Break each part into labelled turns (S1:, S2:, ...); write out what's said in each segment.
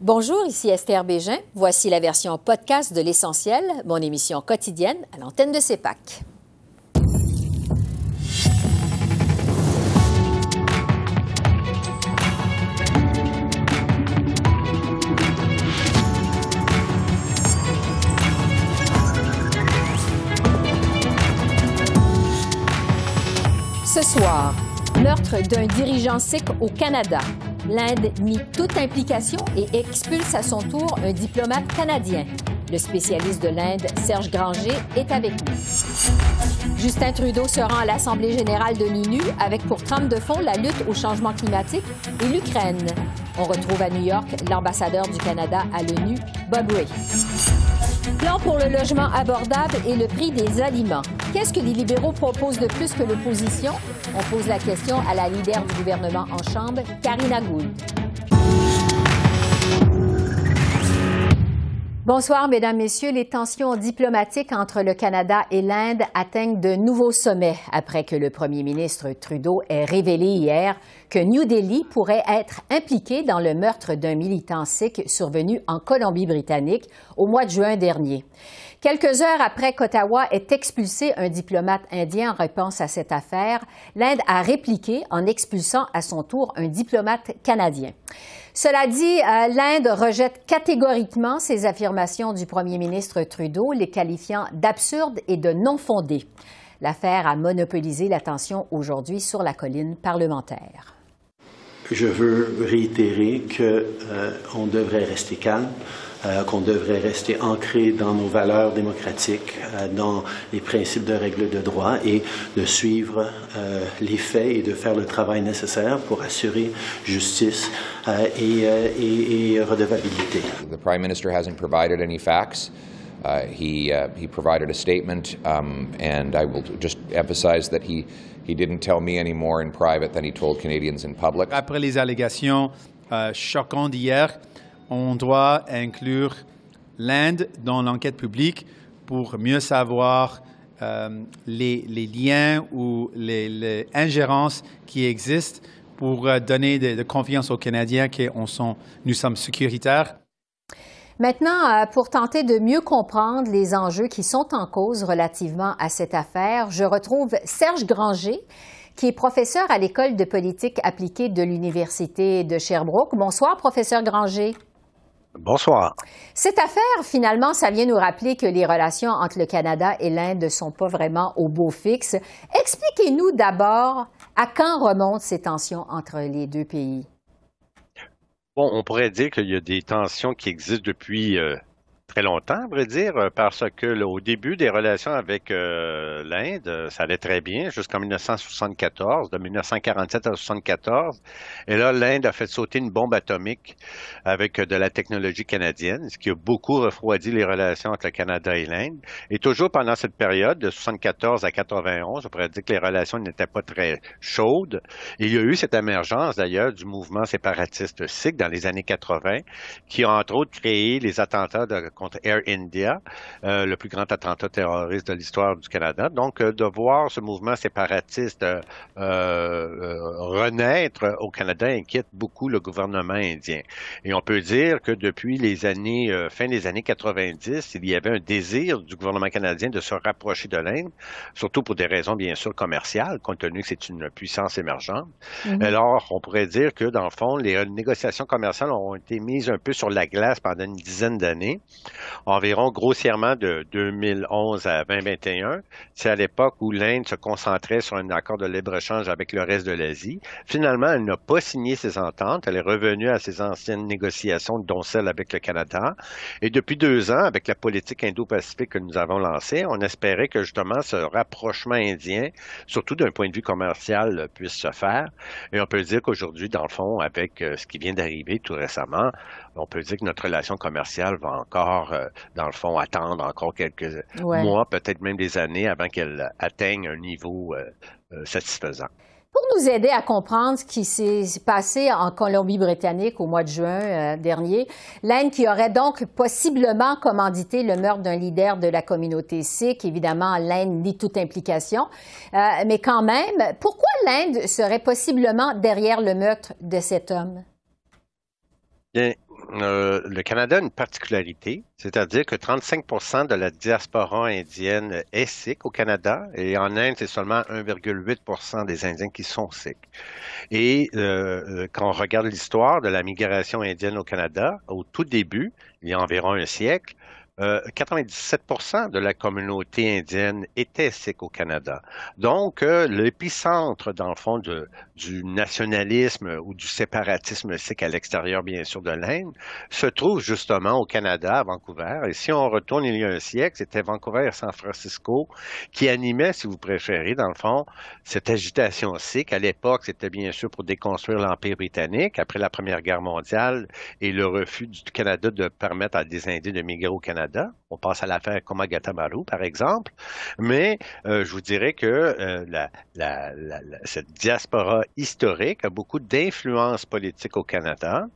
S1: Bonjour, ici Esther Bégin. Voici la version podcast de L'Essentiel, mon émission quotidienne à l'antenne de CEPAC. Ce soir, meurtre d'un dirigeant sikh au Canada. L'Inde nie toute implication et expulse à son tour un diplomate canadien. Le spécialiste de l'Inde, Serge Granger, est avec nous. Justin Trudeau se rend à l'Assemblée générale de l'ONU avec pour trame de fond la lutte au changement climatique et l'Ukraine. On retrouve à New York l'ambassadeur du Canada à l'ONU, Bob Ray. Plan pour le logement abordable et le prix des aliments. Qu'est-ce que les libéraux proposent de plus que l'opposition? On pose la question à la leader du gouvernement en Chambre, Karina Gould. Bonsoir, Mesdames, Messieurs. Les tensions diplomatiques entre le Canada et l'Inde atteignent de nouveaux sommets après que le premier ministre Trudeau ait révélé hier que New Delhi pourrait être impliqué dans le meurtre d'un militant sikh survenu en Colombie-Britannique au mois de juin dernier. Quelques heures après qu'Ottawa ait expulsé un diplomate indien en réponse à cette affaire, l'Inde a répliqué en expulsant à son tour un diplomate canadien. Cela dit, euh, l'Inde rejette catégoriquement ces affirmations du premier ministre Trudeau, les qualifiant d'absurdes et de non fondées. L'affaire a monopolisé l'attention aujourd'hui sur la colline parlementaire.
S2: Je veux réitérer qu'on euh, devrait rester calme. Euh, qu'on devrait rester ancré dans nos valeurs démocratiques, euh, dans les principes de règles de droit et de suivre euh, les faits et de faire le travail nécessaire pour assurer justice et, et, et, redevabilité.
S3: The Prime Minister hasn't provided any facts. Uh, he, uh, he provided a statement, um, and I will just emphasize that he, he didn't tell me any more in private than he told Canadians in public.
S4: Après les allégations euh, choquantes d'hier, on doit inclure l'Inde dans l'enquête publique pour mieux savoir euh, les, liens ou les, ingérences qui existent pour euh, donner de, confiance aux Canadiens que nous sommes sécuritaires.
S1: Maintenant, euh, pour tenter de mieux comprendre les enjeux qui sont en cause relativement à cette affaire, je retrouve Serge Granger, qui est professeur à l'École de politique appliquée de l'Université de Sherbrooke. Bonsoir, professeur Granger.
S5: Bonsoir.
S1: Cette affaire, finalement, ça vient nous rappeler que les relations entre le Canada et l'Inde ne sont pas vraiment au beau fixe. Expliquez-nous d'abord à quand remontent ces tensions entre les deux pays.
S5: Bon, on pourrait dire qu'il y a des tensions qui existent depuis euh, très longtemps, à vrai dire, euh, parce que au début des relations avec euh, l'Inde, euh, ça allait très bien jusqu'en 1974, de 1947 à 1974. Et là, l'Inde a fait sauter une bombe atomique avec de la technologie canadienne, ce qui a beaucoup refroidi les relations entre le Canada et l'Inde. Et toujours pendant cette période, de 74 à 91, on pourrait dire que les relations n'étaient pas très chaudes. il y a eu cette émergence, d'ailleurs, du mouvement séparatiste sikh dans les années 80, qui a entre autres créé les attentats de contre Air India, euh, le plus grand attentat terroriste de l'histoire du Canada. Donc, euh, de voir ce mouvement séparatiste euh, renaître au Canada inquiète beaucoup le gouvernement indien. Et on peut dire que depuis les années, fin des années 90, il y avait un désir du gouvernement canadien de se rapprocher de l'Inde, surtout pour des raisons bien sûr commerciales, compte tenu que c'est une puissance émergente. Mm-hmm. Alors, on pourrait dire que dans le fond, les négociations commerciales ont été mises un peu sur la glace pendant une dizaine d'années environ grossièrement de 2011 à 2021. C'est à l'époque où l'Inde se concentrait sur un accord de libre-échange avec le reste de l'Asie. Finalement, elle n'a pas signé ces ententes. Elle est revenue à ses anciennes négociations, dont celle avec le Canada. Et depuis deux ans, avec la politique indo-pacifique que nous avons lancée, on espérait que justement ce rapprochement indien, surtout d'un point de vue commercial, puisse se faire. Et on peut dire qu'aujourd'hui, dans le fond, avec euh, ce qui vient d'arriver tout récemment, on peut dire que notre relation commerciale va encore, euh, dans le fond, attendre encore quelques mois, peut-être même des années avant qu'elle atteigne un niveau euh, euh, satisfaisant.
S1: Pour nous aider à comprendre ce qui s'est passé en Colombie-Britannique au mois de juin dernier, l'Inde qui aurait donc possiblement commandité le meurtre d'un leader de la communauté sikh, évidemment l'Inde nie toute implication, mais quand même, pourquoi l'Inde serait possiblement derrière le meurtre de cet homme?
S5: Bien, euh, le Canada a une particularité, c'est-à-dire que 35% de la diaspora indienne est sikh au Canada et en Inde, c'est seulement 1,8% des Indiens qui sont sikhs. Et euh, quand on regarde l'histoire de la migration indienne au Canada, au tout début, il y a environ un siècle, 97% euh, de la communauté indienne était sikh au Canada. Donc, euh, l'épicentre, dans le fond, de, du nationalisme ou du séparatisme sikh à l'extérieur, bien sûr, de l'Inde, se trouve justement au Canada, à Vancouver. Et si on retourne il y a un siècle, c'était Vancouver et San Francisco qui animaient, si vous préférez, dans le fond, cette agitation sikh. À l'époque, c'était bien sûr pour déconstruire l'Empire britannique après la Première Guerre mondiale et le refus du Canada de permettre à des Indiens de migrer au Canada. On passe à l'affaire Komagata-Maru, par exemple. Mais euh, je vous dirais que euh, cette diaspora historique a beaucoup d'influence politique au Canada.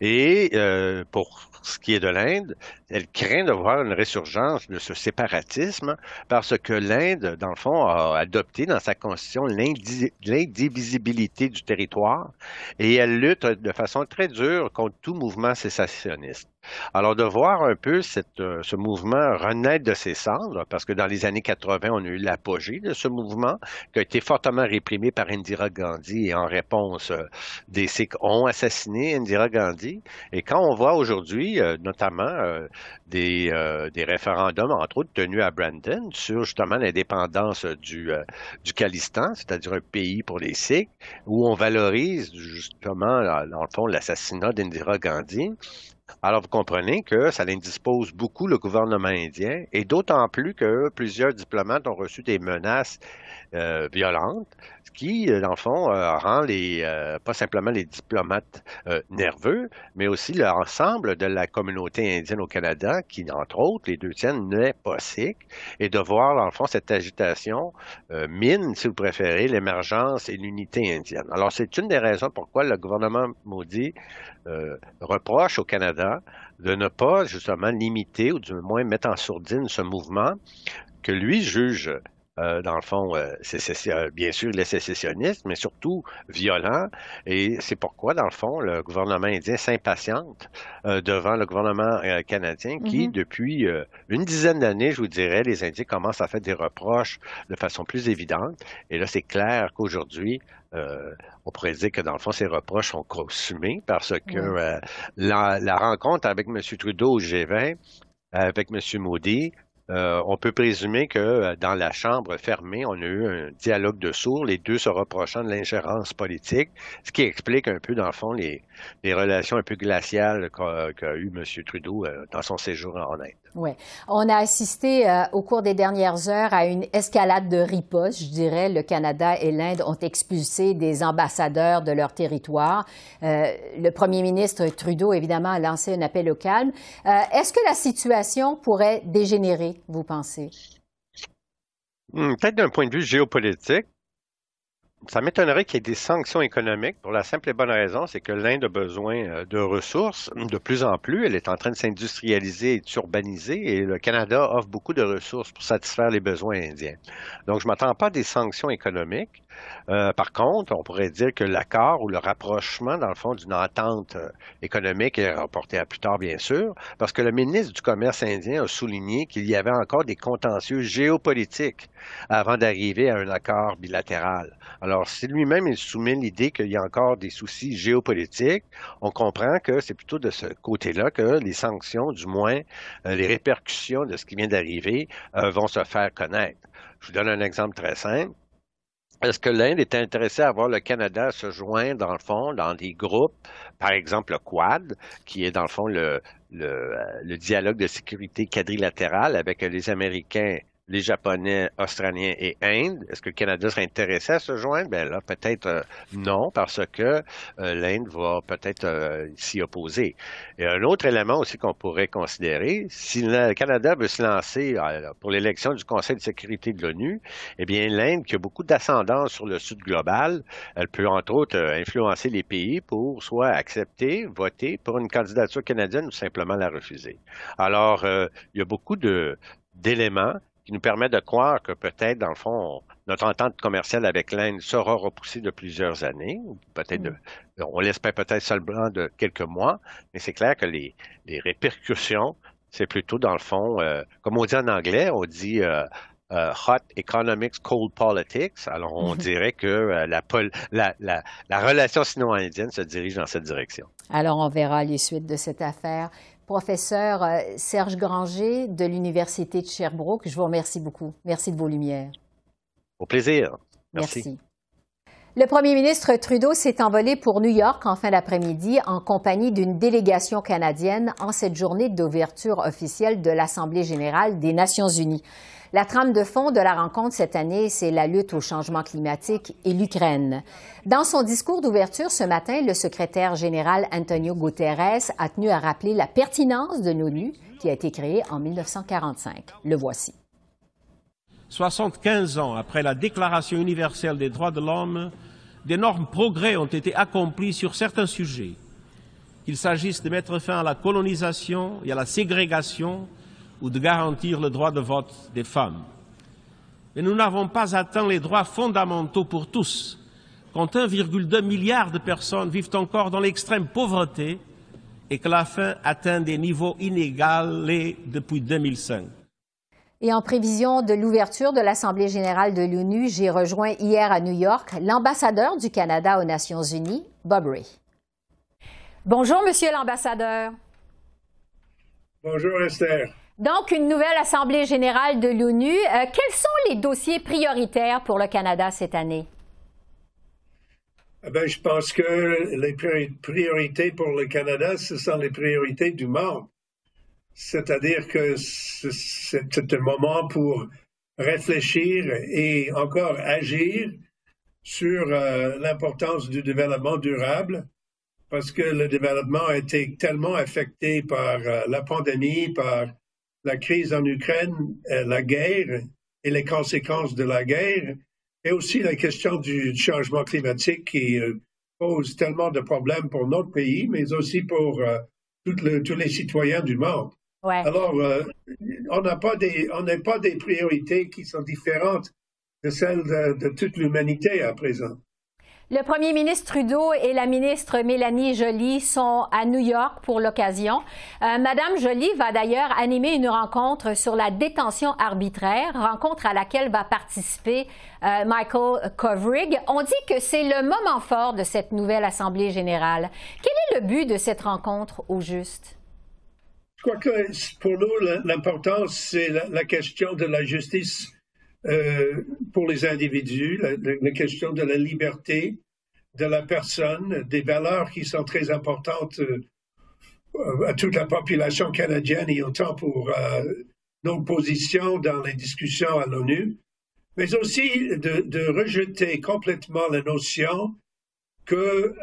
S5: Et euh, pour ce qui est de l'Inde, elle craint de voir une résurgence de ce séparatisme parce que l'Inde, dans le fond, a adopté dans sa constitution l'indivisibilité du territoire et elle lutte de façon très dure contre tout mouvement sécessionniste. Alors, de voir un peu euh, ce mouvement renaître de ses cendres, parce que dans les années 80, on a eu l'apogée de ce mouvement qui a été fortement réprimé par Indira Gandhi et en réponse, euh, des Sikhs ont assassiné Indira Gandhi. Et quand on voit aujourd'hui, euh, notamment des, référendums, entre autres, tenus à Brandon sur justement l'indépendance du, du Khalistan, c'est-à-dire un pays pour les Sikhs, où on valorise justement, dans le fond, l'assassinat d'Indira Gandhi, alors, vous comprenez que ça indispose beaucoup le gouvernement indien, et d'autant plus que plusieurs diplomates ont reçu des menaces euh, violentes, qui, euh, dans le fond, euh, rend les, pas simplement les diplomates nerveux, mais aussi l'ensemble de la communauté indienne au Canada, qui, entre autres, les deux tiennent, n'est pas sikh, et de voir, dans le fond, cette agitation mine, si vous préférez, l'émergence et l'unité indienne. Alors, c'est une des raisons pourquoi le gouvernement maudit reproche au Canada de ne pas justement limiter ou du moins mettre en sourdine ce mouvement que lui juge euh, dans le fond, euh, c'est euh, bien sûr les sécessionnistes, mais surtout violent. Et c'est pourquoi, dans le fond, le gouvernement indien s'impatiente devant le gouvernement canadien qui, mm-hmm. depuis une dizaine d'années, je vous dirais, les Indiens commencent à faire des reproches de façon plus évidente. Et là, c'est clair qu'aujourd'hui, on pourrait dire que dans le fond, ces reproches sont consumés parce que la, la, rencontre avec M. Trudeau au G20, avec M. Modi, euh, on peut présumer que euh, dans la chambre fermée, on a eu un dialogue de sourds, les deux se reprochant de l'ingérence politique, ce qui explique un peu, dans le fond, les, relations un peu glaciales qu'a eu M. Trudeau euh, dans son séjour en Inde.
S1: Oui. On a assisté au cours des dernières heures à une escalade de ripostes, je dirais. Le Canada et l'Inde ont expulsé des ambassadeurs de leur territoire. le premier ministre Trudeau, évidemment, a lancé un appel au calme. Est-ce que la situation pourrait dégénérer vous pensez?
S5: Hmm, peut-être d'un point de vue géopolitique, ça m'étonnerait qu'il y ait des sanctions économiques pour la simple et bonne raison, c'est que l'Inde a besoin euh, de ressources de plus en plus. Elle est en train de s'industrialiser et de s'urbaniser et le Canada offre beaucoup de ressources pour satisfaire les besoins indiens. Donc, je ne m'attends pas à des sanctions économiques. Euh, par contre, on pourrait dire que l'accord ou le rapprochement, dans le fond, d'une entente euh, économique est reporté à plus tard, bien sûr, parce que le ministre du Commerce indien a souligné qu'il y avait encore des contentieux géopolitiques avant d'arriver à un accord bilatéral. Si lui-même il soumet l'idée qu'il y a encore des soucis géopolitiques, on comprend que c'est plutôt de ce côté-là que les sanctions, du moins euh, les répercussions de ce qui vient d'arriver, vont se faire connaître. Je vous donne un exemple très simple. Est-ce que l'Inde est intéressée à voir le Canada se joindre, dans le fond, dans des groupes, par exemple le Quad, qui est dans le fond le, le dialogue de sécurité quadrilatéral avec les Américains, les Japonais, Australiens et Inde. Est-ce que le Canada serait intéressé à se joindre? Ben là, peut-être euh, non, parce que euh, l'Inde va peut-être euh, s'y opposer. Et un autre élément aussi qu'on pourrait considérer, si le Canada veut se lancer pour l'élection du Conseil de sécurité de l'ONU, eh bien, l'Inde, qui a beaucoup d'ascendance sur le sud global, elle peut entre autres influencer les pays pour soit accepter, voter pour une candidature canadienne ou simplement la refuser. Alors, il y a beaucoup de d'éléments qui nous permet de croire que peut-être, dans le fond, notre entente commerciale avec l'Inde sera repoussée de plusieurs années, peut-être, de, mm. on l'espère peut-être seulement de quelques mois, mais c'est clair que les, les répercussions, c'est plutôt dans le fond, euh, comme on dit en anglais, on dit euh, euh, hot economics, cold politics. Alors, on mm-hmm. dirait que la, la, la, la, relation sino-indienne se dirige dans cette direction.
S1: Alors, on verra les suites de cette affaire. Professeur Serge Granger de l'Université de Sherbrooke, je vous remercie beaucoup. Merci de vos lumières.
S5: Au plaisir. Merci.
S1: Le premier ministre Trudeau s'est envolé pour New York en fin d'après-midi en compagnie d'une délégation canadienne en cette journée d'ouverture officielle de l'Assemblée générale des Nations unies. La trame de fond de la rencontre cette année, c'est la lutte au changement climatique et l'Ukraine. Dans son discours d'ouverture ce matin, le secrétaire général Antonio Guterres a tenu à rappeler la pertinence de l'ONU qui a été créée en 1945. Le voici.
S6: 75 ans après la Déclaration universelle des droits de l'homme, d'énormes progrès ont été accomplis sur certains sujets, qu'il s'agisse de mettre fin à la colonisation et à la ségrégation ou de garantir le droit de vote des femmes. Mais nous n'avons pas atteint les droits fondamentaux pour tous, quand 1,2 milliard de personnes vivent encore dans l'extrême pauvreté et que la faim atteint des niveaux inégalés depuis 2005.
S1: Et en prévision de l'ouverture de l'Assemblée générale de l'ONU, j'ai rejoint hier à New York l'ambassadeur du Canada aux Nations unies, Bob Ray. Bonjour, Monsieur l'ambassadeur.
S7: Bonjour, Esther.
S1: Donc, une nouvelle Assemblée générale de l'ONU. Euh, quels sont les dossiers prioritaires pour le Canada cette année?
S7: Eh ben, je pense que les priorités pour le Canada, ce sont les priorités du monde. C'est-à-dire que c'est un moment pour réfléchir et encore agir sur euh, l'importance du développement durable, parce que le développement a été tellement affecté par euh, la pandémie, par la crise en Ukraine, euh, la guerre et les conséquences de la guerre, et aussi la question du changement climatique qui pose tellement de problèmes pour notre pays, mais aussi pour tous les citoyens du monde. Alors, euh, on n'a pas des, on n'a pas des priorités qui sont différentes de celles de, toute l'humanité à présent.
S1: Le premier ministre Trudeau et la ministre Mélanie Joly sont à New York pour l'occasion. Euh, Madame Joly va d'ailleurs animer une rencontre sur la détention arbitraire, rencontre à laquelle va participer euh, Michael Kovrig. On dit que c'est le moment fort de cette nouvelle Assemblée générale. Quel est le but de cette rencontre au juste?
S7: Je crois que pour nous, l'importance, c'est la, question de la justice euh, pour les individus, la, question de la liberté de la personne, des valeurs qui sont très importantes euh, à toute la population canadienne et autant pour euh, nos positions dans les discussions à l'ONU, mais aussi de, rejeter complètement la notion que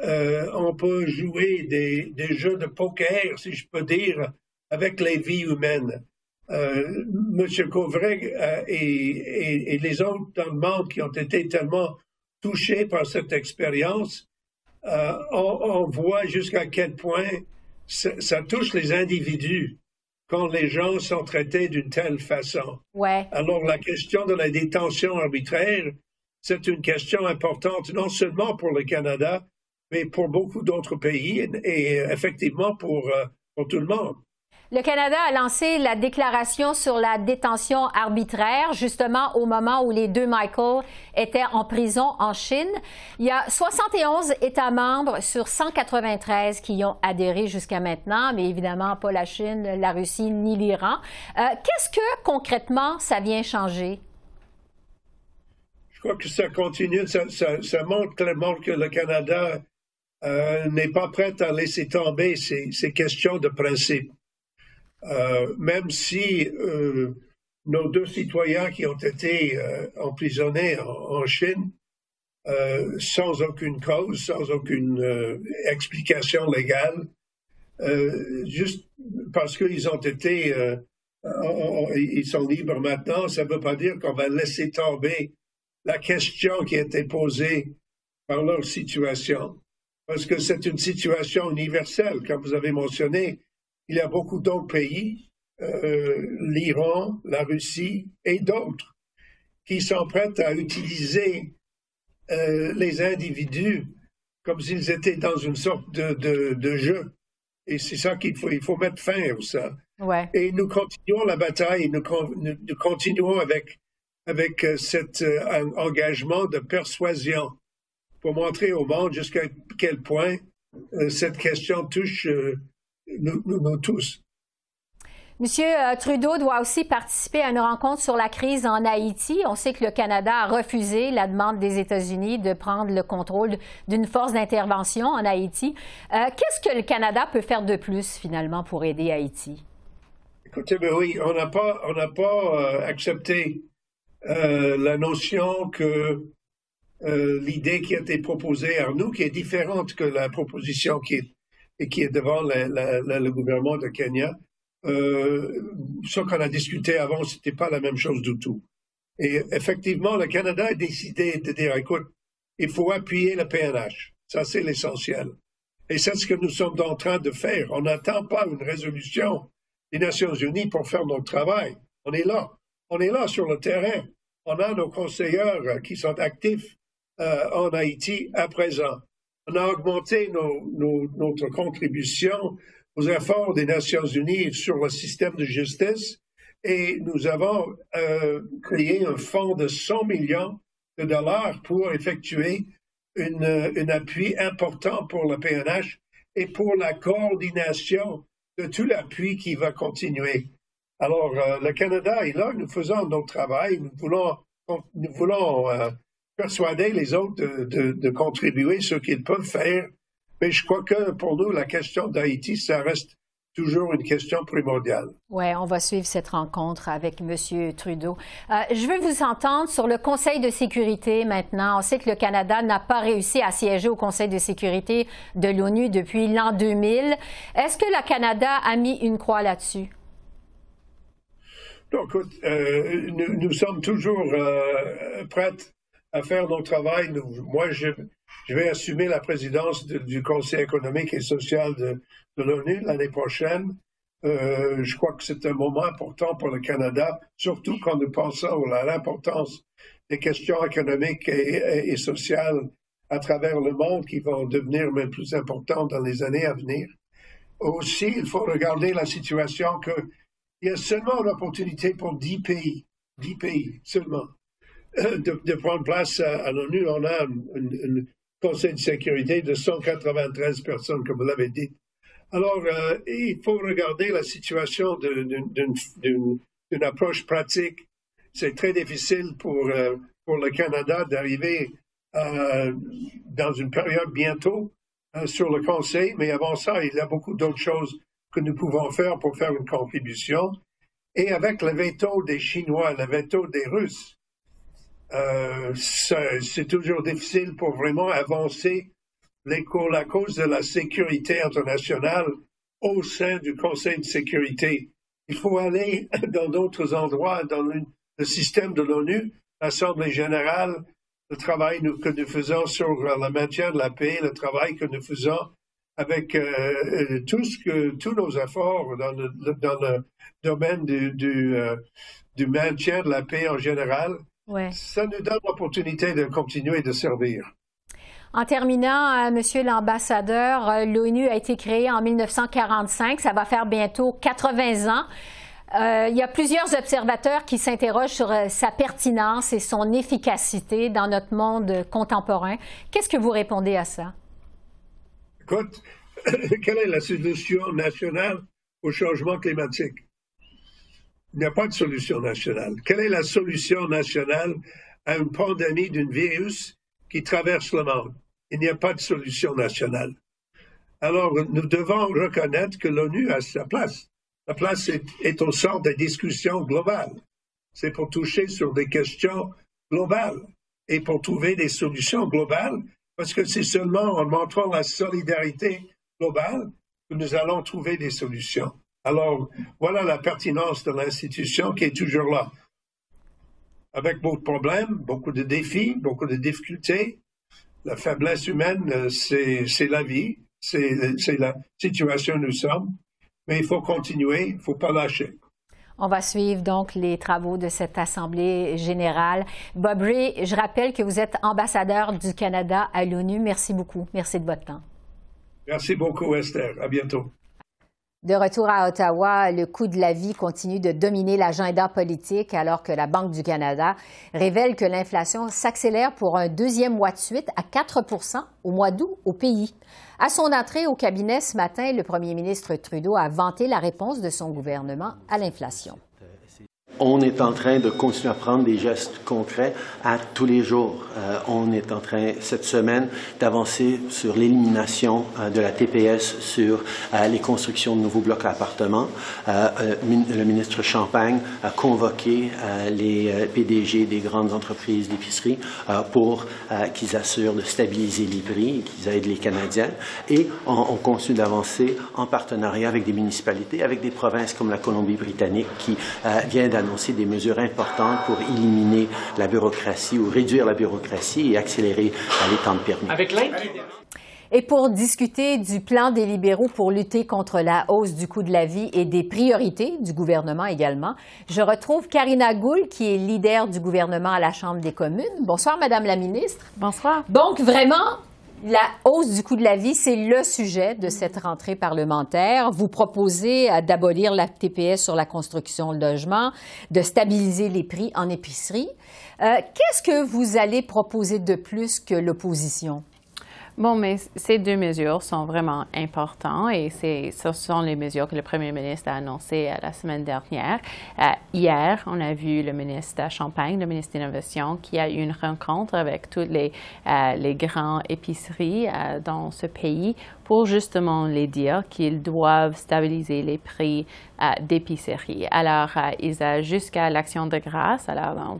S7: on peut jouer des, des, jeux de poker, si je peux dire, avec les vies humaines. Euh, M. Covreg euh, et, les autres dans le monde qui ont été tellement touchés par cette expérience, euh, on, voit jusqu'à quel point ça, touche les individus quand les gens sont traités d'une telle façon.
S1: Ouais.
S7: Alors la question de la détention arbitraire, c'est une question importante non seulement pour le Canada, mais pour beaucoup d'autres pays et, effectivement pour, pour tout le monde.
S1: Le Canada a lancé la déclaration sur la détention arbitraire, justement au moment où les deux Michael étaient en prison en Chine. Il y a 71 États membres sur 193 qui y ont adhéré jusqu'à maintenant, mais évidemment pas la Chine, la Russie ni l'Iran. Euh, qu'est-ce que concrètement ça vient changer?
S7: Je crois que ça continue, ça, montre clairement que le Canada euh, n'est pas prêt à laisser tomber ces questions de principe. Euh, même si euh, nos deux citoyens qui ont été euh, emprisonnés en, Chine sans aucune cause, sans aucune explication légale, juste parce qu'ils ont été, ils sont libres maintenant, ça ne veut pas dire qu'on va laisser tomber la question qui a été posée par leur situation, parce que c'est une situation universelle, comme vous avez mentionné il y a beaucoup d'autres pays l'Iran, la Russie et d'autres qui prêts à utiliser les individus comme s'ils étaient dans une sorte de, jeu. Et c'est ça qu'il faut, il faut mettre fin à ça. Et nous continuons la bataille, nous, nous continuons avec, avec euh, cet euh, engagement de persuasion pour montrer au monde jusqu'à quel point euh, cette question touche nous tous.
S1: Monsieur euh, Trudeau doit aussi participer à une rencontre sur la crise en Haïti. On sait que le Canada a refusé la demande des États-Unis de prendre le contrôle d'une force d'intervention en Haïti. Euh, qu'est-ce que le Canada peut faire de plus, finalement, pour aider Haïti?
S7: Écoutez, ben oui, on n'a pas, on n'a pas euh, accepté la notion que l'idée qui a été proposée à nous, qui est différente que la proposition qui est, qui est devant le gouvernement de Kenya, euh, ce qu'on a discuté avant, c'était pas la même chose du tout. Et effectivement, le Canada a décidé de dire, écoute, il faut appuyer le PNH. Ça, c'est l'essentiel. Et c'est ce que nous sommes en train de faire. On n'attend pas une résolution des Nations Unies pour faire notre travail. On est là. On est là sur le terrain. On a nos conseillers qui sont actifs euh, en Haïti à présent. On a augmenté notre contribution aux efforts des Nations Unies sur le système de justice et nous avons euh, créé un fonds de 100 millions de dollars pour effectuer un appui important pour le PNH et pour la coordination de tout l'appui qui va continuer. Alors, euh, le Canada est là, nous faisons notre travail, nous voulons, nous voulons euh, persuader les autres de, de, de contribuer ce qu'ils peuvent faire mais je crois que pour nous, la question d'Haïti, ça reste toujours une question primordiale.
S1: Oui, on va suivre cette rencontre avec M. Trudeau. Euh, je veux vous entendre sur le Conseil de sécurité maintenant. On sait que le Canada n'a pas réussi à siéger au Conseil de sécurité de l'ONU depuis l'an 2000. Est-ce que le Canada a mis une croix là-dessus?
S7: Donc, euh, nous, sommes toujours euh, prêts à faire notre travail. moi, je, vais assumer la présidence du Conseil économique et social de, l'ONU l'année prochaine. Euh, je crois que c'est un moment important pour le Canada, surtout quand nous pensons à l'importance des questions économiques et, sociales à travers le monde qui vont devenir même plus importantes dans les années à venir. Aussi, il faut regarder la situation qu'il y a seulement une opportunité pour dix pays, dix pays seulement, de, prendre place à, l'ONU. On a une, Conseil de sécurité de 193 personnes, comme vous l'avez dit. Alors, euh, il faut regarder la situation d'une approche pratique. C'est très difficile pour, euh, pour le Canada d'arriver euh, dans une période bientôt sur le Conseil, mais avant ça, il y a beaucoup d'autres choses que nous pouvons faire pour faire une contribution. Et avec le veto des Chinois, le veto des Russes, euh, c'est toujours difficile pour vraiment avancer les, la cause de la sécurité internationale au sein du Conseil de sécurité. Il faut aller dans d'autres endroits, dans le, système de l'ONU, l'Assemblée générale, le travail que nous faisons sur le maintien de la paix, le travail que nous faisons avec euh, euh, tous nos efforts dans le, domaine du maintien de la paix en général. Ça nous donne l'opportunité de continuer de servir.
S1: En terminant, euh, Monsieur l'ambassadeur, euh, l'ONU a été créée en 1945. Ça va faire bientôt 80 ans. Euh, il y a plusieurs observateurs qui s'interrogent sur sa pertinence et son efficacité dans notre monde contemporain. Qu'est-ce que vous répondez à ça?
S7: Écoute, quelle est la solution nationale au changement climatique? Il n'y a pas de solution nationale. Quelle est la solution nationale à une pandémie d'un virus qui traverse le monde? Il n'y a pas de solution nationale. Alors, nous devons reconnaître que l'ONU a sa place. La place est, au centre des discussions globales. C'est pour toucher sur des questions globales et pour trouver des solutions globales, parce que c'est seulement en montrant la solidarité globale que nous allons trouver des solutions. Alors, voilà la pertinence de l'institution qui est toujours là. Avec beaucoup de problèmes, beaucoup de défis, beaucoup de difficultés. La faiblesse humaine, euh, c'est la vie, c'est la situation où nous sommes. Mais il faut continuer, il ne faut pas lâcher.
S1: On va suivre donc les travaux de cette Assemblée générale. Bob Ray, je rappelle que vous êtes ambassadeur du Canada à l'ONU. Merci beaucoup. Merci de votre temps.
S7: Merci beaucoup, Esther. À bientôt.
S1: De retour à Ottawa, le coût de la vie continue de dominer l'agenda politique alors que la Banque du Canada révèle que l'inflation s'accélère pour un deuxième mois de suite à 4% au mois d'août au pays. À son entrée au cabinet ce matin, le premier ministre Trudeau a vanté la réponse de son gouvernement à l'inflation.
S2: On est en train de continuer à prendre des gestes concrets à tous les jours. Euh, on est en train, cette semaine, d'avancer sur l'élimination euh, de la TPS sur euh, les constructions de nouveaux blocs à appartements. le ministre Champagne a convoqué les PDG des grandes entreprises d'épicerie pour qu'ils assurent de stabiliser les prix et qu'ils aident les Canadiens. Et on, on continue d'avancer en partenariat avec des municipalités, avec des provinces comme la Colombie-Britannique qui vient d'annoncer annoncer des mesures importantes pour éliminer la bureaucratie ou réduire la bureaucratie et accélérer les temps de permis. Avec
S1: et pour discuter du plan des libéraux pour lutter contre la hausse du coût de la vie et des priorités du gouvernement également, je retrouve Karina Goul, qui est leader du gouvernement à la Chambre des communes. Bonsoir, Madame la ministre.
S8: Bonsoir.
S1: Donc, vraiment, la hausse du coût de la vie, c'est le sujet de cette rentrée parlementaire. Vous proposez euh, d'abolir la TPS sur la construction de logements, de stabiliser les prix en épicerie. Euh, qu'est-ce que vous allez proposer de plus que l'opposition?
S8: Bon, mais ces deux mesures sont vraiment importantes et ce sont les mesures que le premier ministre a annoncées euh, la semaine dernière. Euh, hier, on a vu le ministre de Champagne, le ministre de l'Innovation, qui a eu une rencontre avec toutes les, euh, les grandes épiceries dans ce pays pour justement les dire qu'ils doivent stabiliser les prix d'épicerie. Alors, ils ont jusqu'à l'action de grâce, alors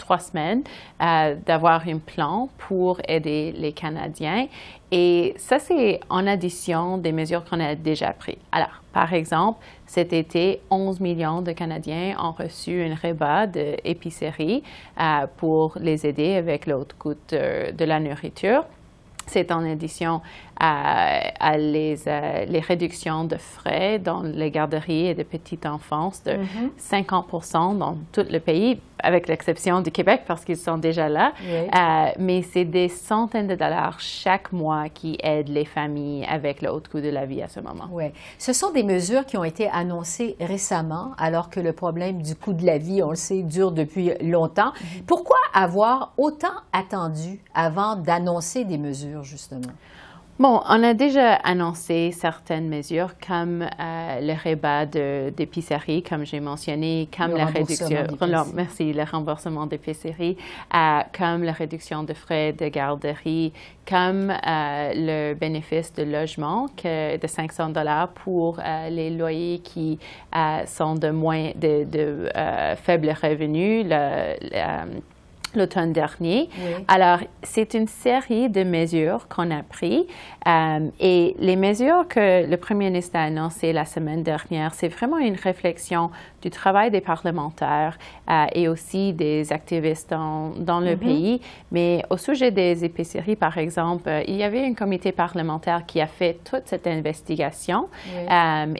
S8: trois semaines euh, d'avoir un plan pour aider les Canadiens. Et ça, c'est en addition des mesures qu'on a déjà prises. Alors, par exemple, cet été, 11 millions de Canadiens ont reçu un rebat d'épicerie euh, pour les aider avec l'autre coût de la nourriture. C'est en addition à, les, euh, les, réductions de frais dans les garderies et de petite enfance de 50 mm-hmm. dans tout le pays, avec l'exception du Québec parce qu'ils sont déjà là. Euh, mais c'est des centaines de dollars chaque mois qui aident les familles avec le haut coût de la vie à ce moment.
S1: Oui. Ce sont des mesures qui ont été annoncées récemment, alors que le problème du coût de la vie, on le sait, dure depuis longtemps. Mm-hmm. Pourquoi avoir autant attendu avant d'annoncer des mesures, justement?
S8: Bon, on a déjà annoncé certaines mesures comme euh, le rebat d'épicerie, comme j'ai mentionné, comme la réduction, merci, le remboursement d'épicerie, euh, comme la réduction de frais de garderie, comme euh, le bénéfice de logement que, de 500 dollars pour les loyers qui sont de moins de, de faibles revenus. Le, l'automne dernier. Alors, c'est une série de mesures qu'on a prises euh, et les mesures que le Premier ministre a annoncées la semaine dernière, c'est vraiment une réflexion du travail des parlementaires euh, et aussi des activistes dans, dans le mm-hmm. pays. Mais au sujet des épiceries, par exemple, euh, il y avait un comité parlementaire qui a fait toute cette investigation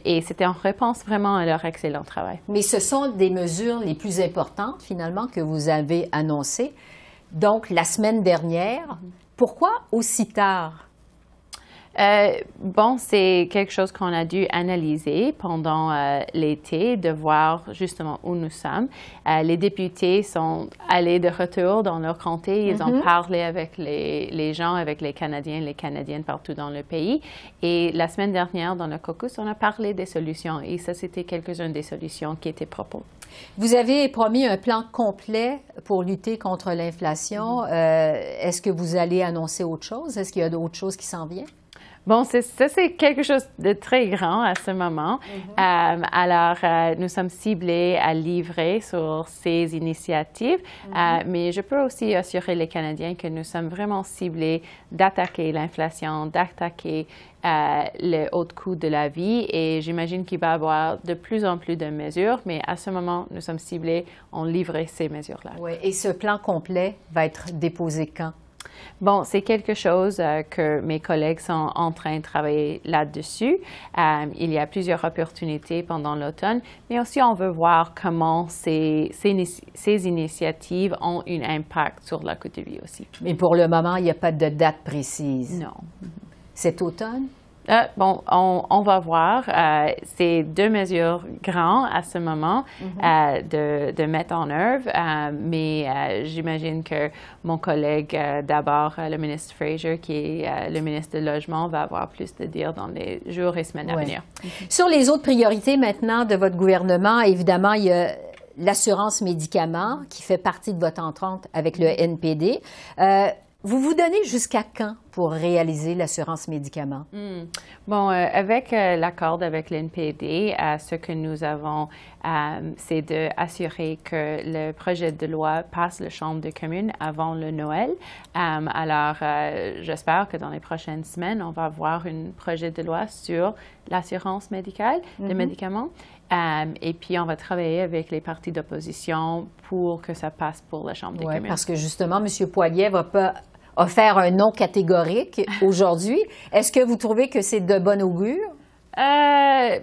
S8: et c'était en réponse vraiment à leur excellent travail.
S1: Mais ce sont des mesures les plus importantes, finalement, que vous avez annoncées donc la semaine dernière. Pourquoi aussi tard?
S8: Euh, bon, c'est quelque chose qu'on a dû analyser pendant euh, l'été, de voir justement où nous sommes. Euh, les députés sont allés de retour dans leur comté, ils ont mm-hmm. parlé avec les, les, gens, avec les Canadiens, les Canadiennes partout dans le pays. Et la semaine dernière, dans le caucus, on a parlé des solutions et ça, c'était quelques-unes des solutions qui étaient proposées.
S1: Vous avez promis un plan complet pour lutter contre l'inflation. Mm-hmm. Est-ce que vous allez annoncer autre chose? Est-ce qu'il y a d'autres choses qui s'en viennent?
S8: Bon, ça, c'est quelque chose de très grand à ce moment. Mm-hmm. Euh, alors, euh, nous sommes ciblés à livrer sur ces initiatives, euh, mm-hmm. mais je peux aussi assurer les Canadiens que nous sommes vraiment ciblés d'attaquer l'inflation, d'attaquer le haut coût de la vie et j'imagine qu'il va y avoir de plus en plus de mesures, mais à ce moment, nous sommes ciblés, on livrer ces mesures-là.
S1: Oui, et ce plan complet va être déposé quand?
S8: Bon, c'est quelque chose euh, que mes collègues sont en train de travailler là-dessus. Euh, il y a plusieurs opportunités pendant l'automne, mais aussi on veut voir comment ces, ces, initiatives ont un impact sur la coût de vie aussi.
S1: Mais pour le moment, il n'y a pas de date précise.
S8: Non.
S1: Cet automne?
S8: Euh, bon, on, va voir. Euh, c'est deux mesures grandes à ce moment mhm. euh, de, mettre en œuvre, mais j'imagine que mon collègue, d'abord le ministre Fraser, qui est le ministre du Logement, va avoir plus de dire dans les jours et semaines à venir.
S1: Sur les autres priorités maintenant de votre gouvernement, évidemment, il y a l'assurance médicaments qui fait partie de votre entente avec le NPD. Vous vous donnez jusqu'à quand pour réaliser l'assurance médicaments?
S8: Hmm. Bon, euh, avec euh, l'accord avec l'NPD, euh, ce que nous avons, c'est d'assurer que le projet de loi passe le Chambre de communes avant le Noël. alors, j'espère que dans les prochaines semaines, on va avoir un projet de loi sur l'assurance médicale, des mm-hmm. médicaments. et puis, on va travailler avec les partis d'opposition pour que ça passe pour la Chambre des communes.
S1: Parce que justement, M. Poilier va pas a faire un nom catégorique aujourd'hui. Est-ce que vous trouvez que c'est de bon augure?
S8: Euh,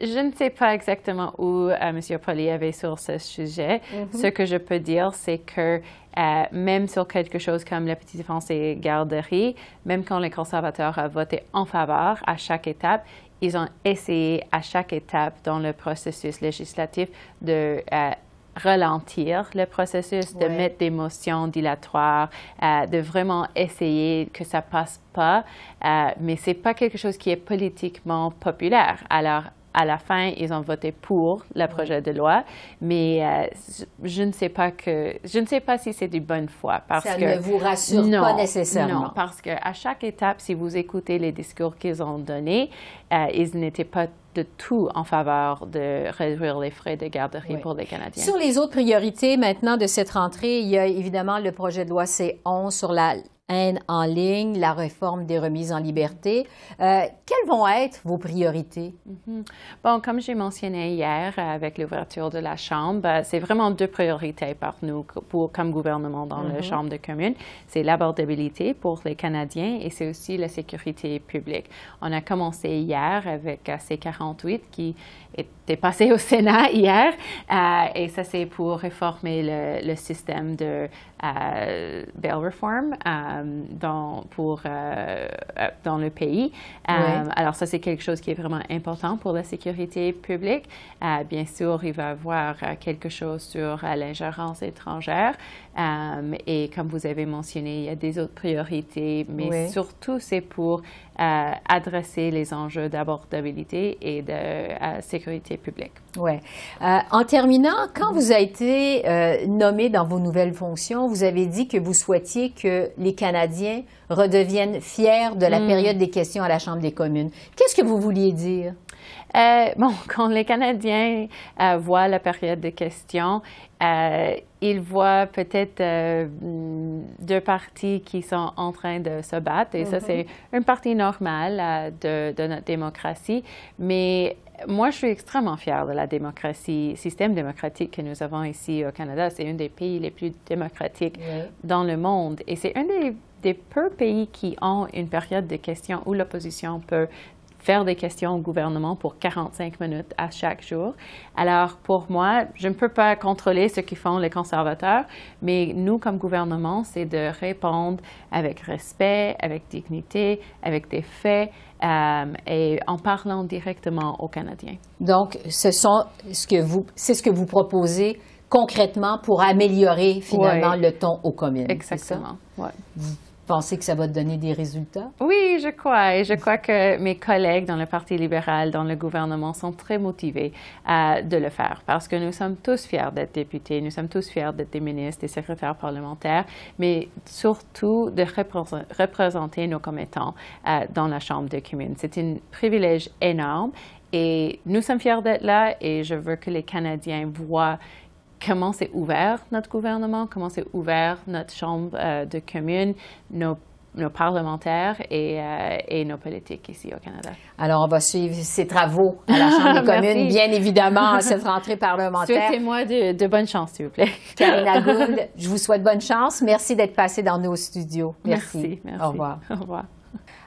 S8: je ne sais pas exactement où euh, M. Polly avait sur ce sujet. Mm-hmm. Ce que je peux dire, c'est que euh, même sur quelque chose comme la petite défense et garderie, même quand les conservateurs ont voté en faveur à chaque étape, ils ont essayé à chaque étape dans le processus législatif de ralentir le processus, de mettre des motions dilatoires, euh, de vraiment essayer que ça passe pas. Euh, mais c'est pas quelque chose qui est politiquement populaire. Alors, à la fin, ils ont voté pour le projet de loi, mais euh, je ne sais pas que je ne sais pas si c'est du bonne foi
S1: parce ça ne vous rassure pas nécessairement.
S8: Non, parce qu'à chaque étape, si vous écoutez les discours qu'ils ont donnés, euh, ils n'étaient pas de tout en faveur de réduire les frais de garderie pour les Canadiens.
S1: Sur les autres priorités maintenant de cette rentrée, il y a évidemment le projet de loi C11 sur la haine en ligne, la réforme des remises en liberté. Euh, quelles vont être vos priorités?
S8: Mm-hmm. Bon, comme j'ai mentionné hier avec l'ouverture de la Chambre, euh, c'est vraiment deux priorités par nous pour, comme gouvernement dans la mm-hmm. Chambre de communes. C'est l'abordabilité pour les Canadiens et c'est aussi la sécurité publique. On a commencé hier avec C48 qui était passé au Sénat hier euh, et ça c'est pour réformer le, le système de euh, bail reform euh, dans, pour, euh, dans le pays. Alors ça, c'est quelque chose qui est vraiment important pour la sécurité publique. bien sûr, il va y avoir quelque chose sur l'ingérence étrangère. et comme vous avez mentionné, il y a des autres priorités, mais surtout, c'est pour adresser les enjeux d'abordabilité et de sécurité publique.
S1: Oui. en terminant, quand vous avez été nommé dans vos nouvelles fonctions, vous avez dit que vous souhaitiez que les Canadiens redeviennent fiers de la hmm. période des questions à la Chambre des communes. Qu'est-ce que vous vouliez dire?
S8: Euh, bon, quand les Canadiens euh, voient la période des questions, euh, ils voient peut-être deux partis qui sont en train de se battre, et ça, mm-hmm. c'est une partie normale de, de, notre démocratie. Mais moi, je suis extrêmement fière de la démocratie, système démocratique que nous avons ici au Canada. C'est un des pays les plus démocratiques dans le monde. Et c'est un des, des peu pays qui ont une période de questions où l'opposition peut faire des questions au gouvernement pour 45 minutes à chaque jour. Alors, pour moi, je ne peux pas contrôler ce qu'ils font les conservateurs, mais nous, comme gouvernement, c'est de répondre avec respect, avec dignité, avec des faits euh, et en parlant directement aux Canadiens.
S1: Donc, ce sont ce que vous, c'est ce que vous proposez concrètement pour améliorer finalement le ton aux communes.
S8: Exactement.
S1: Pensez que ça va donner des résultats?
S8: Oui, je crois. Et je crois que mes collègues dans le Parti libéral, dans le gouvernement, sont très motivés euh, de le faire parce que nous sommes tous fiers d'être députés, nous sommes tous fiers d'être des ministres, des secrétaires parlementaires, mais surtout de représenter nos commettants euh, dans la Chambre des communes. C'est un privilège énorme et nous sommes fiers d'être là et je veux que les Canadiens voient comment c'est ouvert notre gouvernement, comment c'est ouvert notre chambre euh, de commune, nos nos parlementaires et, et, nos politiques ici au Canada.
S1: Alors, on va suivre ces travaux à la Chambre des communes, bien évidemment, à cette rentrée parlementaire.
S8: Souhaitez-moi de, de bonne chance, s'il vous plaît.
S1: Karina Gould, je vous souhaite bonne chance. Merci d'être passée dans nos studios.
S8: Merci. Merci.
S1: Au revoir.
S8: Au revoir.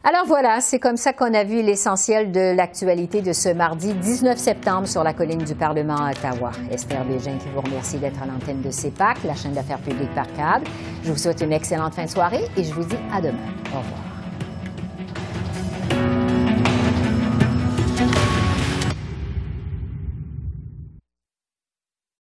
S1: Alors voilà, c'est comme ça qu'on a vu l'essentiel de l'actualité de ce mardi 19 septembre sur la colline du Parlement à Ottawa. Esther Bégin qui vous remercie d'être à l'antenne de CEPAC, la chaîne d'affaires publiques par câble. Je vous souhaite une excellente fin de soirée et je vous dis à demain. Au revoir.